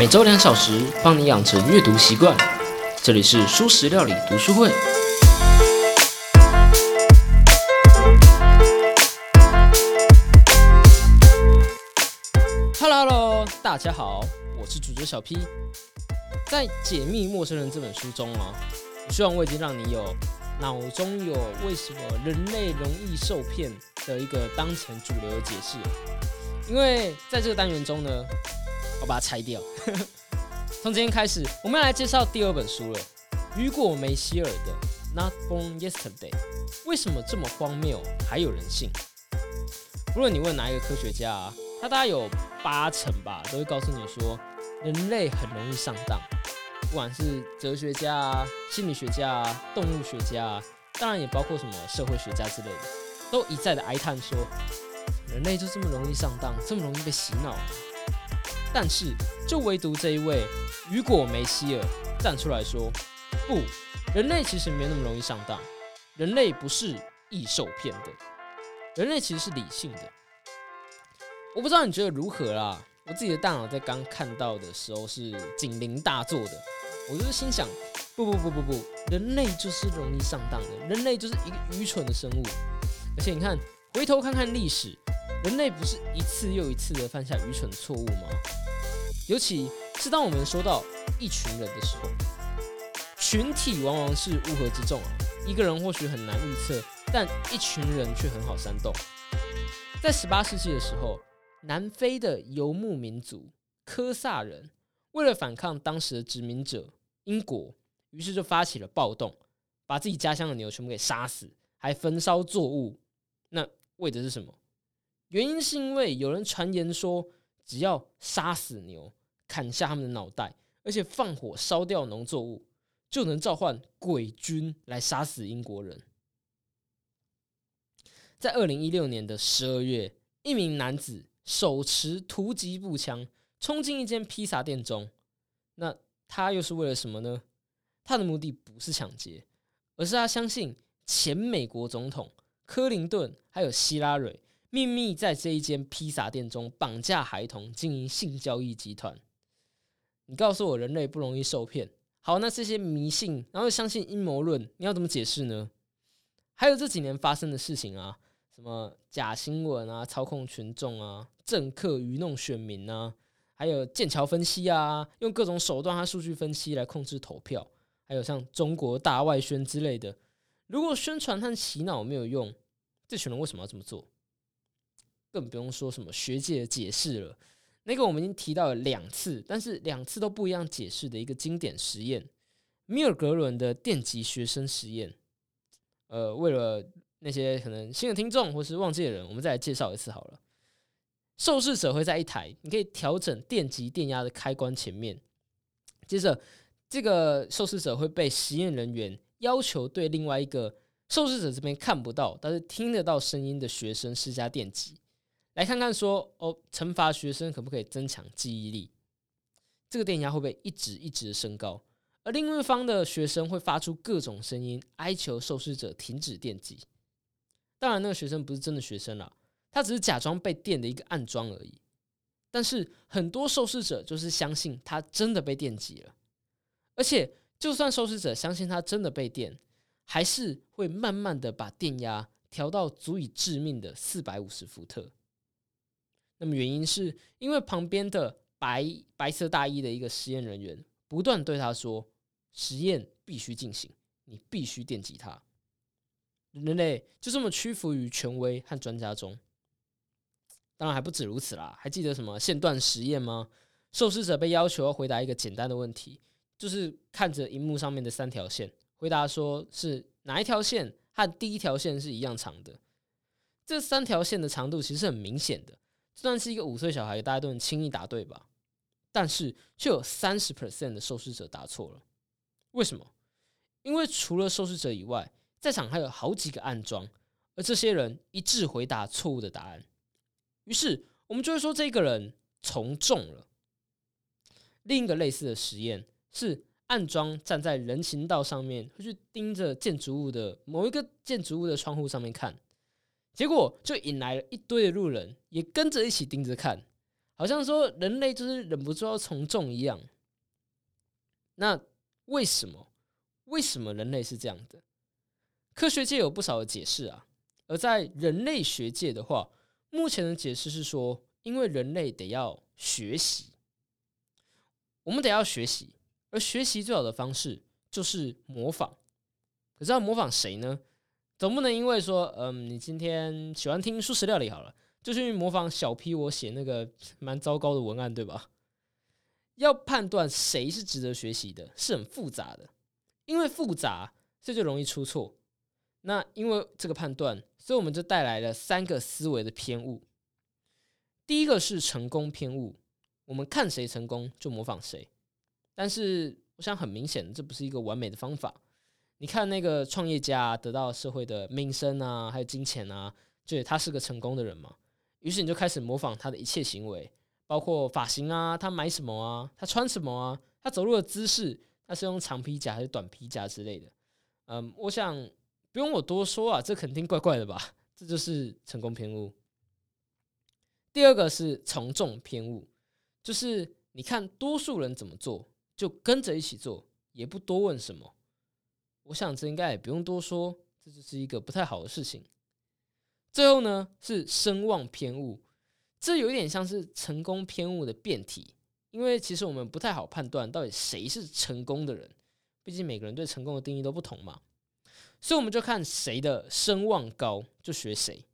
每周两小时，帮你养成阅读习惯。这里是舒食料理读书会。Hello，Hello，大家好，我是主角小 P。在《解密陌生人》这本书中啊，我希望我已经让你有脑中有为什么人类容易受骗的一个当前主流的解释。因为在这个单元中呢，我把它拆掉。从今天开始，我们要来介绍第二本书了，雨果·梅希尔的《Not Born Yesterday》。为什么这么荒谬，还有人信？无论你问哪一个科学家，他大概有八成吧，都会告诉你说，人类很容易上当。不管是哲学家啊、心理学家啊、动物学家啊，当然也包括什么社会学家之类的，都一再的哀叹说，人类就这么容易上当，这么容易被洗脑。但是，就唯独这一位雨果·梅希尔站出来说：“不，人类其实没那么容易上当，人类不是易受骗的，人类其实是理性的。”我不知道你觉得如何啦？我自己的大脑在刚看到的时候是警铃大作的，我就是心想：不不不不不，人类就是容易上当的，人类就是一个愚蠢的生物。而且你看，回头看看历史。人类不是一次又一次的犯下愚蠢错误吗？尤其是当我们说到一群人的时候，群体往往是乌合之众啊。一个人或许很难预测，但一群人却很好煽动。在十八世纪的时候，南非的游牧民族科萨人为了反抗当时的殖民者英国，于是就发起了暴动，把自己家乡的牛全部给杀死，还焚烧作物。那为的是什么？原因是因为有人传言说，只要杀死牛、砍下他们的脑袋，而且放火烧掉农作物，就能召唤鬼君来杀死英国人。在二零一六年的十二月，一名男子手持突击步枪冲进一间披萨店中，那他又是为了什么呢？他的目的不是抢劫，而是他相信前美国总统克林顿还有希拉蕊。秘密在这一间披萨店中绑架孩童，经营性交易集团。你告诉我人类不容易受骗，好，那这些迷信，然后相信阴谋论，你要怎么解释呢？还有这几年发生的事情啊，什么假新闻啊，操控群众啊，政客愚弄选民啊，还有剑桥分析啊，用各种手段和数据分析来控制投票，还有像中国大外宣之类的。如果宣传和洗脑没有用，这群人为什么要这么做？更不用说什么学界的解释了，那个我们已经提到了两次，但是两次都不一样解释的一个经典实验——米尔格伦的电极学生实验。呃，为了那些可能新的听众或是忘记的人，我们再来介绍一次好了。受试者会在一台你可以调整电极电压的开关前面，接着这个受试者会被实验人员要求对另外一个受试者这边看不到但是听得到声音的学生施加电击。来看看说哦，惩罚学生可不可以增强记忆力？这个电压会不会一直一直的升高？而另一方的学生会发出各种声音，哀求受试者停止电击。当然，那个学生不是真的学生啦，他只是假装被电的一个暗装而已。但是很多受试者就是相信他真的被电击了，而且就算受试者相信他真的被电，还是会慢慢的把电压调到足以致命的四百五十伏特。那么原因是因为旁边的白白色大衣的一个实验人员不断对他说：“实验必须进行，你必须电击他。”人类就这么屈服于权威和专家中。当然还不止如此啦，还记得什么线段实验吗？受试者被要求回答一个简单的问题，就是看着荧幕上面的三条线，回答说是哪一条线和第一条线是一样长的。这三条线的长度其实很明显的。就算是一个五岁小孩，大家都能轻易答对吧？但是却有三十 percent 的受试者答错了。为什么？因为除了受试者以外，在场还有好几个暗装，而这些人一致回答错误的答案。于是我们就会说，这个人从众了。另一个类似的实验是暗装站在人行道上面，会去盯着建筑物的某一个建筑物的窗户上面看。结果就引来了一堆的路人，也跟着一起盯着看，好像说人类就是忍不住要从众一样。那为什么？为什么人类是这样的？科学界有不少的解释啊。而在人类学界的话，目前的解释是说，因为人类得要学习，我们得要学习，而学习最好的方式就是模仿。可是要模仿谁呢？总不能因为说，嗯，你今天喜欢听素食料理好了，就去模仿小 P 我写那个蛮糟糕的文案，对吧？要判断谁是值得学习的，是很复杂的，因为复杂，这就容易出错。那因为这个判断，所以我们就带来了三个思维的偏误。第一个是成功偏误，我们看谁成功就模仿谁。但是我想很明显，这不是一个完美的方法。你看那个创业家得到社会的名声啊，还有金钱啊，就他是个成功的人嘛。于是你就开始模仿他的一切行为，包括发型啊，他买什么啊，他穿什么啊，他走路的姿势，他是用长皮夹还是短皮夹之类的。嗯，我想。不用我多说啊，这肯定怪怪的吧？这就是成功偏误。第二个是从众偏误，就是你看多数人怎么做，就跟着一起做，也不多问什么。我想这应该也不用多说，这就是一个不太好的事情。最后呢是声望偏误，这有点像是成功偏误的变体，因为其实我们不太好判断到底谁是成功的人，毕竟每个人对成功的定义都不同嘛。所以我们就看谁的声望高，就学谁。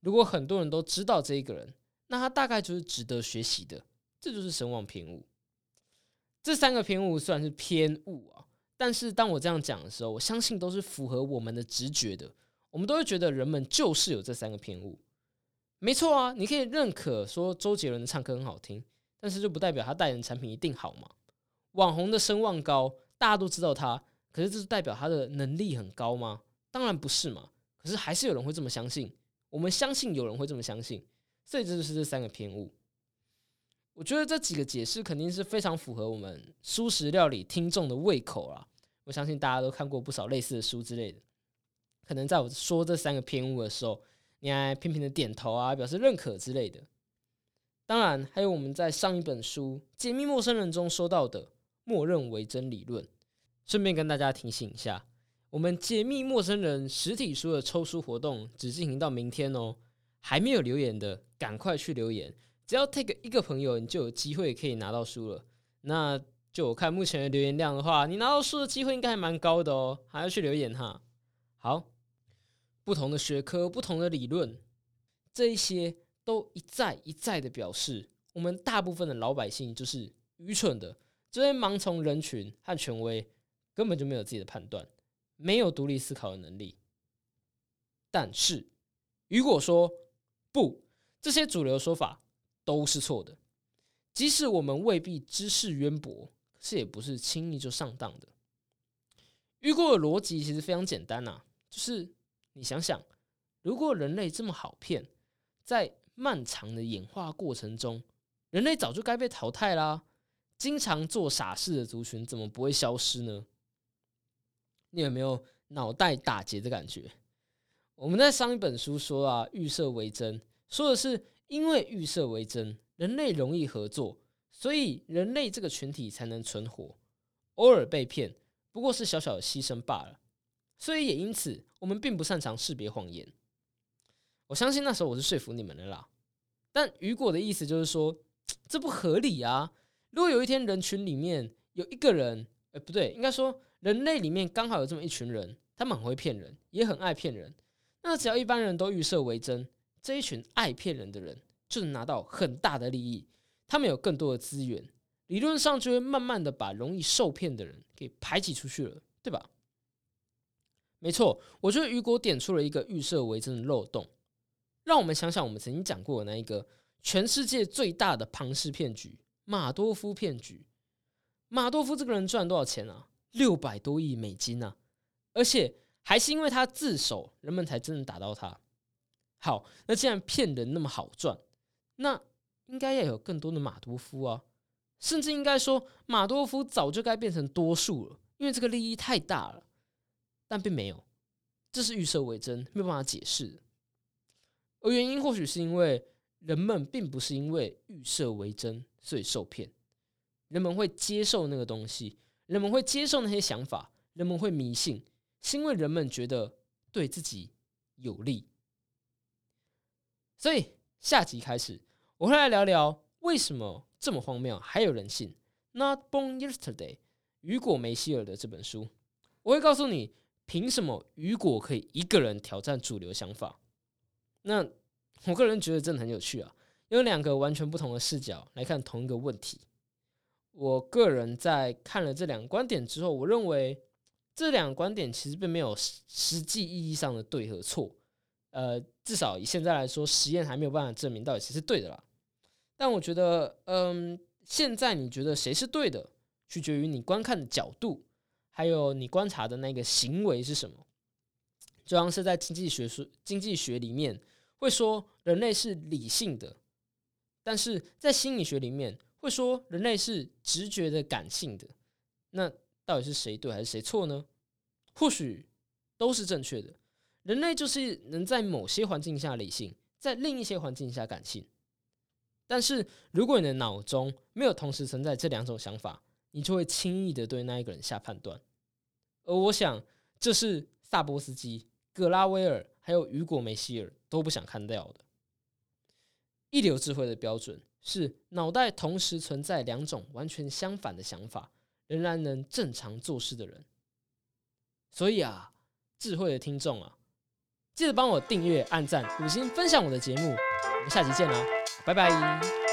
如果很多人都知道这一个人，那他大概就是值得学习的。这就是声望偏误。这三个偏误虽然是偏误啊，但是当我这样讲的时候，我相信都是符合我们的直觉的。我们都会觉得人们就是有这三个偏误。没错啊，你可以认可说周杰伦的唱歌很好听，但是就不代表他代言产品一定好嘛。网红的声望高，大家都知道他。可是这是代表他的能力很高吗？当然不是嘛。可是还是有人会这么相信。我们相信有人会这么相信，所以这就是这三个偏误。我觉得这几个解释肯定是非常符合我们素食料理听众的胃口啦。我相信大家都看过不少类似的书之类的。可能在我说这三个偏误的时候，你还频频的点头啊，表示认可之类的。当然，还有我们在上一本书《解密陌生人》中说到的默认为真理论。顺便跟大家提醒一下，我们解密陌生人实体书的抽书活动只进行到明天哦。还没有留言的，赶快去留言。只要 take 一个朋友，你就有机会可以拿到书了。那就我看目前的留言量的话，你拿到书的机会应该还蛮高的哦。还要去留言哈。好，不同的学科、不同的理论，这一些都一再一再的表示，我们大部分的老百姓就是愚蠢的，这些盲从人群和权威。根本就没有自己的判断，没有独立思考的能力。但是，如果说不，这些主流说法都是错的。即使我们未必知识渊博，可是也不是轻易就上当的。雨果的逻辑其实非常简单呐，就是你想想，如果人类这么好骗，在漫长的演化过程中，人类早就该被淘汰啦。经常做傻事的族群怎么不会消失呢？你有没有脑袋打结的感觉？我们在上一本书说啊，预设为真，说的是因为预设为真，人类容易合作，所以人类这个群体才能存活。偶尔被骗，不过是小小的牺牲罢了。所以也因此，我们并不擅长识别谎言。我相信那时候我是说服你们的啦。但雨果的意思就是说，这不合理啊！如果有一天人群里面有一个人，哎，不对，应该说。人类里面刚好有这么一群人，他们很会骗人，也很爱骗人。那只要一般人都预设为真，这一群爱骗人的人就能拿到很大的利益，他们有更多的资源，理论上就会慢慢的把容易受骗的人给排挤出去了，对吧？没错，我觉得雨果点出了一个预设为真的漏洞，让我们想想我们曾经讲过的那一个全世界最大的庞氏骗局——马多夫骗局。马多夫这个人赚多少钱啊？六百多亿美金呢，而且还是因为他自首，人们才真的打到他。好，那既然骗人那么好赚，那应该要有更多的马多夫啊，甚至应该说马多夫早就该变成多数了，因为这个利益太大了。但并没有，这是预设为真，没有办法解释。而原因或许是因为人们并不是因为预设为真所以受骗，人们会接受那个东西，人们会接受那些想法，人们会迷信，是因为人们觉得对自己有利。所以下集开始，我会来聊聊为什么这么荒谬还有人信《Not Born Yesterday》雨果梅希尔的这本书。我会告诉你，凭什么雨果可以一个人挑战主流想法？那我个人觉得真的很有趣啊，有两个完全不同的视角来看同一个问题。我个人在看了这两个观点之后，我认为这两个观点其实并没有实实际意义上的对和错。呃，至少以现在来说，实验还没有办法证明到底谁是对的啦。但我觉得，嗯，现在你觉得谁是对的，取决于你观看的角度，还有你观察的那个行为是什么。就像是在经济学书、经济学里面会说人类是理性的，但是在心理学里面会说人类是直觉的、感性的。那到底是谁对还是谁错呢？或许都是正确的。人类就是能在某些环境下理性，在另一些环境下感性。但是如果你的脑中没有同时存在这两种想法，你就会轻易的对那一个人下判断。而我想，这是萨波斯基、格拉威尔还有雨果·梅希尔都不想看到的。一流智慧的标准是脑袋同时存在两种完全相反的想法，仍然能正常做事的人。所以啊，智慧的听众啊！记得帮我订阅、按赞、五星、分享我的节目，我们下期见啦，拜拜。